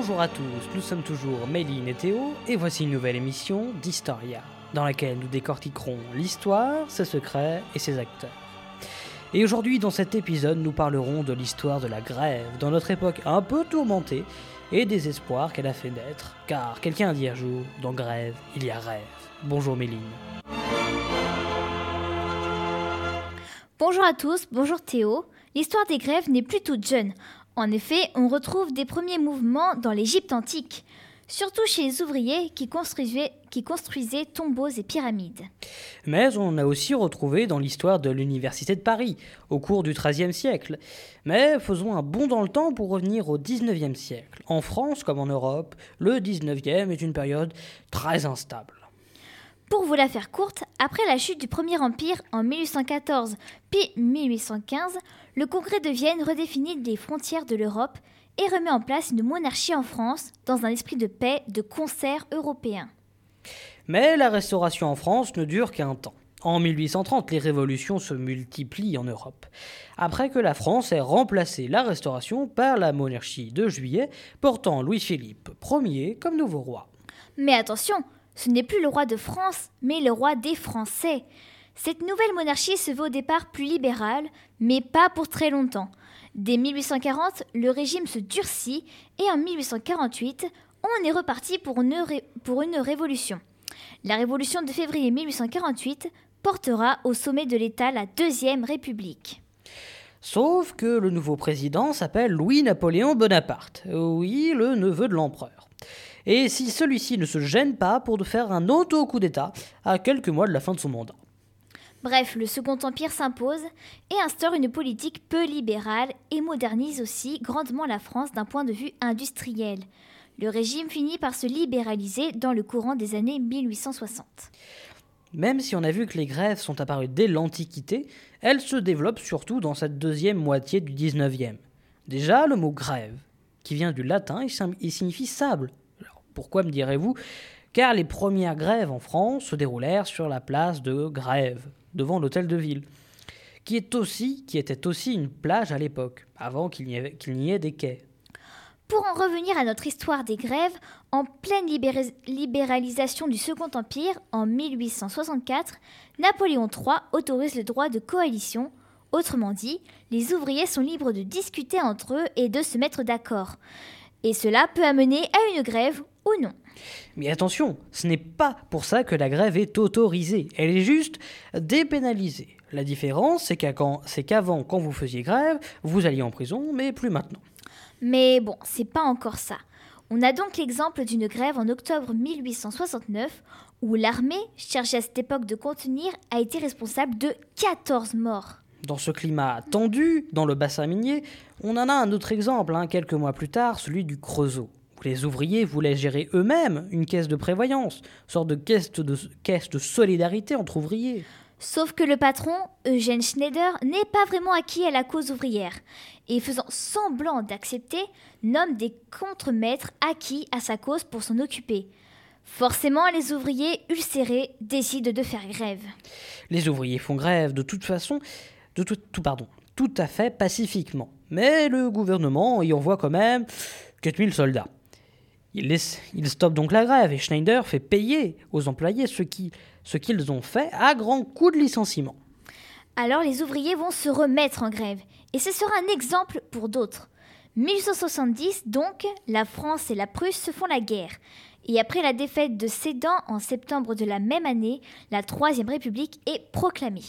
Bonjour à tous, nous sommes toujours Méline et Théo, et voici une nouvelle émission d'Historia, dans laquelle nous décortiquerons l'histoire, ses secrets et ses acteurs. Et aujourd'hui, dans cet épisode, nous parlerons de l'histoire de la grève, dans notre époque un peu tourmentée, et des espoirs qu'elle a fait naître, car quelqu'un a dit un jour, dans grève, il y a rêve. Bonjour Méline. Bonjour à tous, bonjour Théo. L'histoire des grèves n'est plus toute jeune. En effet, on retrouve des premiers mouvements dans l'Égypte antique, surtout chez les ouvriers qui construisaient, tombeaux et pyramides. Mais on a aussi retrouvé dans l'histoire de l'Université de Paris, au cours du XIIIe siècle. Mais faisons un bond dans le temps pour revenir au XIXe siècle. En France comme en Europe, le XIXe est une période très instable. Pour vous la faire courte, après la chute du Premier Empire en 1814 puis 1815, le Congrès de Vienne redéfinit les frontières de l'Europe et remet en place une monarchie en France dans un esprit de paix, de concert européen. Mais la restauration en France ne dure qu'un temps. En 1830, les révolutions se multiplient en Europe. Après que la France ait remplacé la restauration par la monarchie de juillet, portant Louis-Philippe Ier comme nouveau roi. Mais attention, ce n'est plus le roi de France, mais le roi des Français. Cette nouvelle monarchie se veut au départ plus libérale, mais pas pour très longtemps. Dès 1840, le régime se durcit et en 1848, on est reparti pour une, pour une révolution. La révolution de février 1848 portera au sommet de l'État la Deuxième République. Sauf que le nouveau président s'appelle Louis-Napoléon Bonaparte, oui, le neveu de l'empereur et si celui-ci ne se gêne pas pour de faire un autre coup d'État à quelques mois de la fin de son mandat. Bref, le Second Empire s'impose et instaure une politique peu libérale et modernise aussi grandement la France d'un point de vue industriel. Le régime finit par se libéraliser dans le courant des années 1860. Même si on a vu que les grèves sont apparues dès l'Antiquité, elles se développent surtout dans cette deuxième moitié du 19e. Déjà, le mot grève, qui vient du latin, il signifie sable, pourquoi me direz-vous? Car les premières grèves en France se déroulèrent sur la place de Grève, devant l'hôtel de ville, qui, était aussi une plage à l'époque, avant qu'il n'y, ait, des quais. Pour en revenir à notre histoire des grèves, en pleine libéralisation du Second Empire, en 1864, Napoléon III autorise le droit de coalition. Autrement dit, les ouvriers sont libres de discuter entre eux et de se mettre d'accord. Et cela peut amener à une grève ou non? Mais attention, ce n'est pas pour ça que la grève est autorisée, elle est juste dépénalisée. La différence, c'est qu'avant, quand vous faisiez grève, vous alliez en prison, mais plus maintenant. Mais bon, c'est pas encore ça. On a donc l'exemple d'une grève en octobre 1869 où l'armée, chargée à cette époque de contenir, a été responsable de 14 morts. Dans ce climat tendu, dans le bassin minier, on en a un autre exemple, hein, quelques mois plus tard, celui du Creusot les ouvriers voulaient gérer eux-mêmes une caisse de prévoyance, sorte de caisse de, caisse de solidarité entre ouvriers. Sauf que le patron, Eugène Schneider, n'est pas vraiment acquis à la cause ouvrière, et faisant semblant d'accepter, nomme des contremaîtres acquis à sa cause pour s'en occuper. Forcément, les ouvriers ulcérés décident de faire grève. Les ouvriers font grève de toute façon, de tout, tout, pardon, tout à fait pacifiquement. Mais le gouvernement y envoie quand même 4000 soldats. Il, stoppe donc la grève et Schneider fait payer aux employés ce qu'ils ont fait à grands coups de licenciement. Alors les ouvriers vont se remettre en grève et ce sera un exemple pour d'autres. 1870 donc, la France et la Prusse se font la guerre. Et après la défaite de Sedan en septembre de la même année, la Troisième République est proclamée.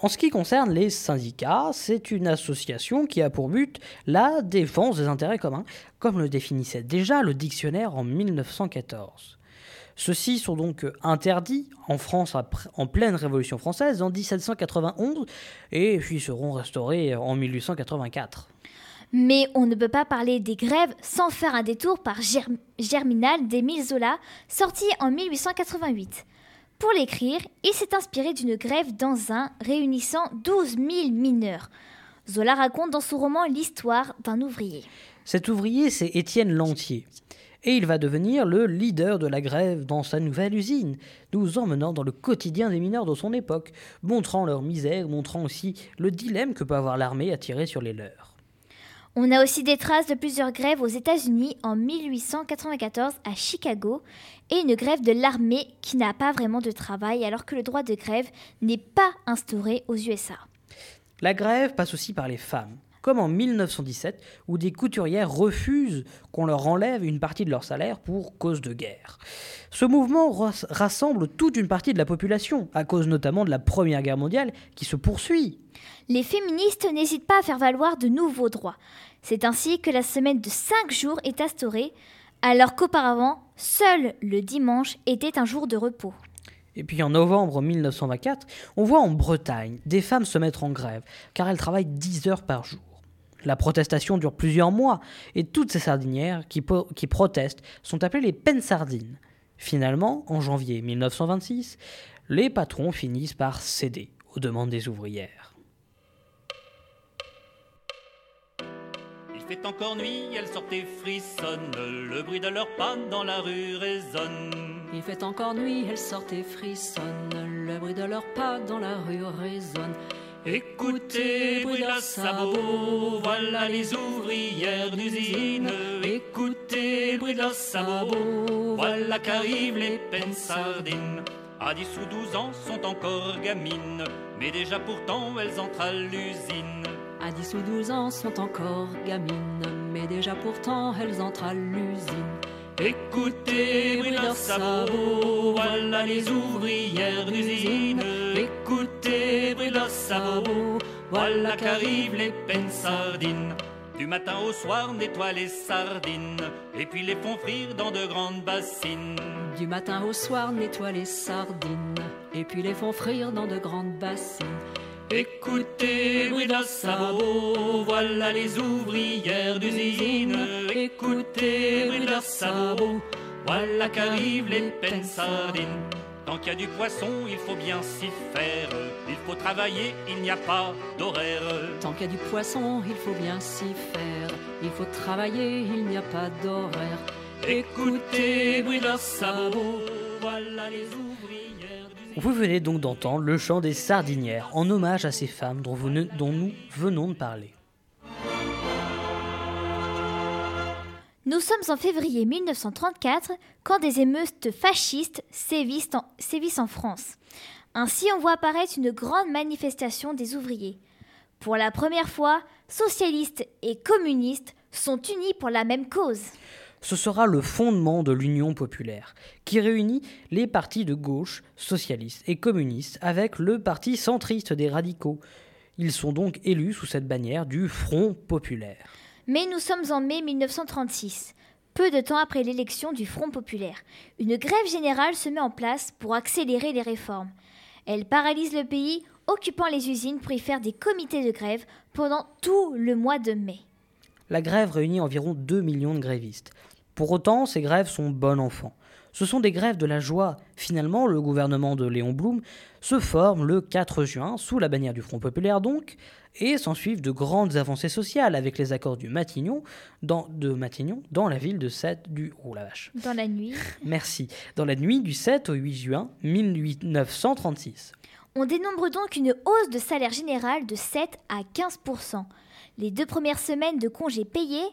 En ce qui concerne les syndicats, c'est une association qui a pour but la défense des intérêts communs, comme le définissait déjà le dictionnaire en 1914. Ceux-ci sont donc interdits en France en pleine Révolution française en 1791 et seront restaurés en 1884. Mais on ne peut pas parler des grèves sans faire un détour par Germinal d'Émile Zola, sorti en 1888. Pour l'écrire, il s'est inspiré d'une grève dans un réunissant 12 000 mineurs. Zola raconte dans son roman l'histoire d'un ouvrier. Cet ouvrier, c'est Étienne Lantier. Et il va devenir le leader de la grève dans sa nouvelle usine, nous emmenant dans le quotidien des mineurs de son époque, montrant leur misère, montrant aussi le dilemme que peut avoir l'armée à tirer sur les leurs. On a aussi des traces de plusieurs grèves aux États-Unis en 1894 à Chicago et une grève de l'armée qui n'a pas vraiment de travail alors que le droit de grève n'est pas instauré aux USA. La grève passe aussi par les femmes, comme en 1917 où des couturières refusent qu'on leur enlève une partie de leur salaire pour cause de guerre. Ce mouvement rassemble toute une partie de la population, à cause notamment de la Première Guerre mondiale qui se poursuit. Les féministes n'hésitent pas à faire valoir de nouveaux droits. C'est ainsi que la semaine de 5 jours est instaurée, alors qu'auparavant, seul le dimanche était un jour de repos. Et puis en novembre 1924, on voit en Bretagne des femmes se mettre en grève, car elles travaillent 10 heures par jour. La protestation dure plusieurs mois, et toutes ces sardinières qui, qui protestent sont appelées les pensardines. Finalement, en janvier 1926, les patrons finissent par céder aux demandes des ouvrières. fait encore nuit, elles sortent et frissonnent, le bruit de leurs pas dans la rue résonne. Il fait encore nuit, elles sortent et frissonnent, le bruit de leurs pas dans la rue résonne. Écoutez, bruit de sabot, voilà les ouvrières d'usine. Écoutez, bruit de sabot, voilà qu'arrivent les peines sardines. À 10 ou 12 ans sont encore gamines, mais déjà pourtant elles entrent à l'usine à 10 ou 12 ans sont encore gamines, mais déjà pourtant elles entrent à l'usine. Écoutez, bruit de sabots, voilà les ouvrières d'usine. Sabots, voilà qu'arrivent les peines sardines. Du matin au soir, nettoient les sardines, et puis les font frire dans de grandes bassines. Du matin au soir, nettoient les sardines, et puis les font frire dans de grandes bassines. Écoutez, bruit sabot, voilà les ouvrières d'usine. Écoutez, bruit sabot, voilà qu'arrivent les peines sardines. Tant qu'il y a du poisson, il faut bien s'y faire. Il faut travailler, il n'y a pas d'horaire. Tant qu'il y a du poisson, il faut bien s'y faire. Il faut travailler, il n'y a pas d'horaire. Écoutez, bruit de sabot, voilà les ouvrières. Vous venez donc d'entendre le chant des sardinières en hommage à ces femmes dont, nous venons de parler. Nous sommes en février 1934 quand des émeutes fascistes sévissent en, sévissent en France. Ainsi, on voit apparaître une grande manifestation des ouvriers. Pour la première fois, socialistes et communistes sont unis pour la même cause ce sera le fondement de l'Union populaire, qui réunit les partis de gauche, socialistes et communistes, avec le parti centriste des radicaux. Ils sont donc élus sous cette bannière du Front populaire. Mais nous sommes en mai 1936, peu de temps après l'élection du Front populaire. Une grève générale se met en place pour accélérer les réformes. Elle paralyse le pays, occupant les usines pour y faire des comités de grève pendant tout le mois de mai. La grève réunit environ 2 millions de grévistes. Pour autant, ces grèves sont bon enfant. Ce sont des grèves de la joie. Finalement, le gouvernement de Léon Blum se forme le 4 juin, sous la bannière du Front populaire donc, et s'ensuivent de grandes avancées sociales avec les accords du Matignon, dans, de Matignon, dans la ville de 7 du... Oh la vache. Dans la nuit. Merci. Dans la nuit du 7 au 8 juin 1936. On dénombre donc une hausse de salaire général de 7 à 15% Les deux premières semaines de congés payés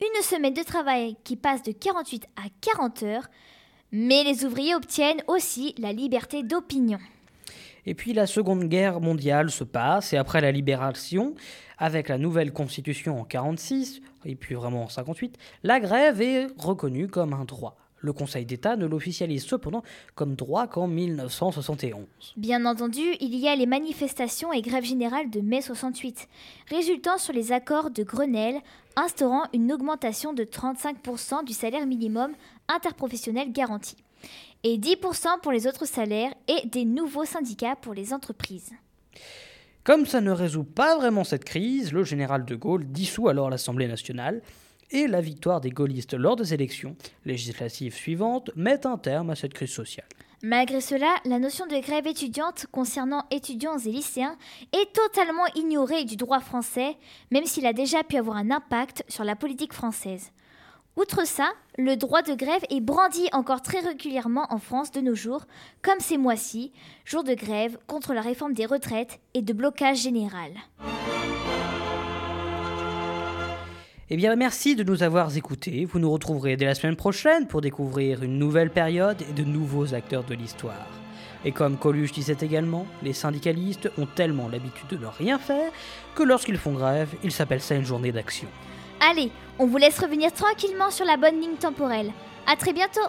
une semaine de travail qui passe de 48 à 40 heures, mais les ouvriers obtiennent aussi la liberté d'opinion. Et puis la Seconde Guerre mondiale se passe, et après la libération, avec la nouvelle constitution en 46, et puis vraiment en 58, la grève est reconnue comme un droit. Le Conseil d'État ne l'officialise cependant comme droit qu'en 1971. Bien entendu, il y a les manifestations et grèves générales de mai 68, résultant sur les accords de Grenelle instaurant une augmentation de 35% du salaire minimum interprofessionnel garanti, et 10% pour les autres salaires et des nouveaux syndicats pour les entreprises. Comme ça ne résout pas vraiment cette crise, le général de Gaulle dissout alors l'Assemblée nationale et la victoire des gaullistes lors des élections législatives suivantes met un terme à cette crise sociale. Malgré cela, la notion de grève étudiante concernant étudiants et lycéens est totalement ignorée du droit français, même s'il a déjà pu avoir un impact sur la politique française. Outre ça, le droit de grève est brandi encore très régulièrement en France de nos jours, comme ces mois-ci, jours de grève contre la réforme des retraites et de blocage général. Eh bien, merci de nous avoir écoutés. Vous nous retrouverez dès la semaine prochaine pour découvrir une nouvelle période et de nouveaux acteurs de l'histoire. Et comme Coluche disait également, les syndicalistes ont tellement l'habitude de ne rien faire que lorsqu'ils font grève, ils s'appellent ça une journée d'action. Allez, on vous laisse revenir tranquillement sur la bonne ligne temporelle. À très bientôt